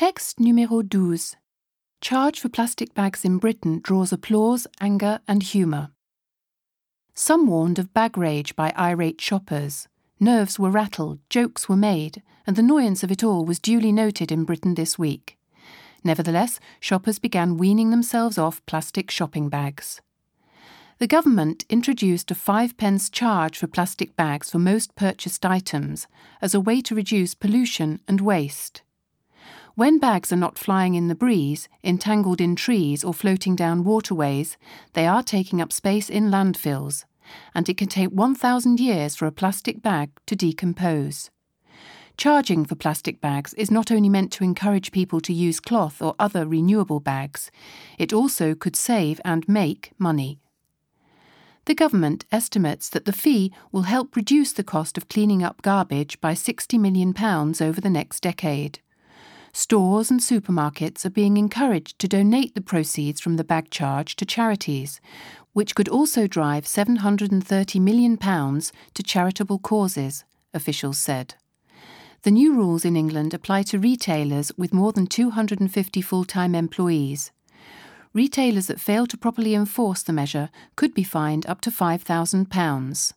Text numéro 12. Charge for plastic bags in Britain draws applause, anger, and humour. Some warned of bag rage by irate shoppers. Nerves were rattled, jokes were made, and the annoyance of it all was duly noted in Britain this week. Nevertheless, shoppers began weaning themselves off plastic shopping bags. The government introduced a five pence charge for plastic bags for most purchased items as a way to reduce pollution and waste. When bags are not flying in the breeze, entangled in trees, or floating down waterways, they are taking up space in landfills, and it can take 1,000 years for a plastic bag to decompose. Charging for plastic bags is not only meant to encourage people to use cloth or other renewable bags, it also could save and make money. The government estimates that the fee will help reduce the cost of cleaning up garbage by £60 million over the next decade stores and supermarkets are being encouraged to donate the proceeds from the bag charge to charities, which could also drive £730 million to charitable causes, officials said. The new rules in England apply to retailers with more than 250 full time employees. Retailers that fail to properly enforce the measure could be fined up to £5,000.